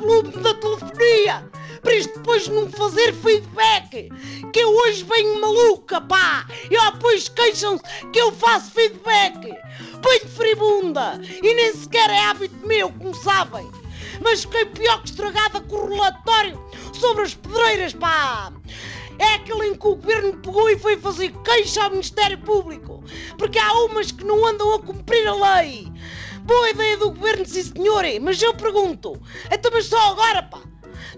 clube da telefonia para isto depois não fazer feedback. Que eu hoje venho maluca, pá! E ó, depois queixam-se que eu faço feedback. Venho fribunda e nem sequer é hábito meu, como sabem. Mas fiquei pior que estragada com o relatório sobre as pedreiras, pá! É aquele em que o governo pegou e foi fazer queixa ao Ministério Público. Porque há umas que não andam a cumprir a lei. Boa ideia sim senhor, mas eu pergunto, então mas só agora, pá,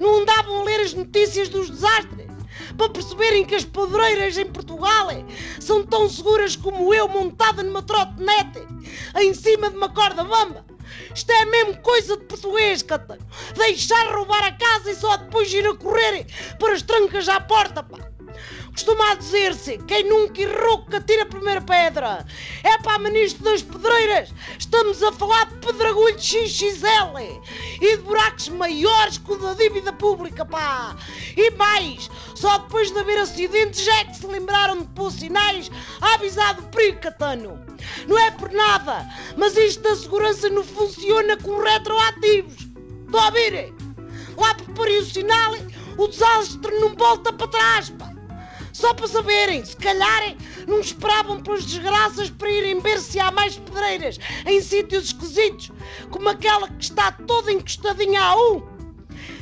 não andavam a ler as notícias dos desastres? Para perceberem que as pedreiras em Portugal são tão seguras como eu montada numa trotinete em cima de uma corda bamba? Isto é mesmo coisa de português, Catano. Deixar roubar a casa e só depois ir a correr para as trancas à porta, pá. Costuma dizer-se: quem nunca errou que atira a primeira pedra. É para ministro das pedreiras. Estamos a falar de pedragulho XXL e de buracos maiores que o da dívida pública, pá. E mais, só depois de haver acidentes já é que se lembraram de pôr sinais a avisar do perigo, Catano. Não é por nada, mas isto da segurança não funciona com retroativos. Estão a ouvir? Lá por o sinal, o desastre não volta para trás, pá. Só para saberem, se calhar não esperavam pelas desgraças para irem ver se há mais pedreiras em sítios esquisitos, como aquela que está toda encostadinha a um.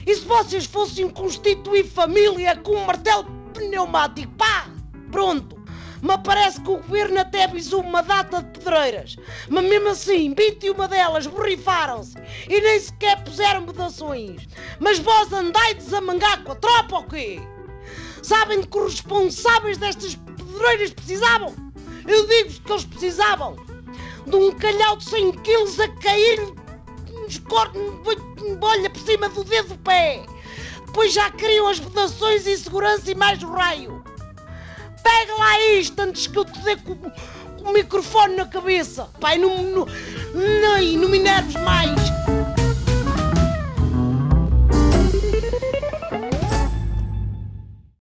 E se vocês fossem constituir família com um martelo pneumático, pá, pronto. Me parece que o governo até avisou uma data de pedreiras, mas mesmo assim, 21 delas borrifaram-se e nem sequer puseram mudações. Mas vós andai desamangar com a tropa ou quê? Sabem de que os responsáveis destas pedreiras precisavam? Eu digo-vos que eles precisavam de um calhau de 100 quilos a cair nos cortes de bolha por cima do dedo do pé. Depois já queriam as vedações e segurança e mais o raio. Pega lá isto antes que eu te dê com, com o microfone na cabeça. Pai, não, não, não, não me enerves mais.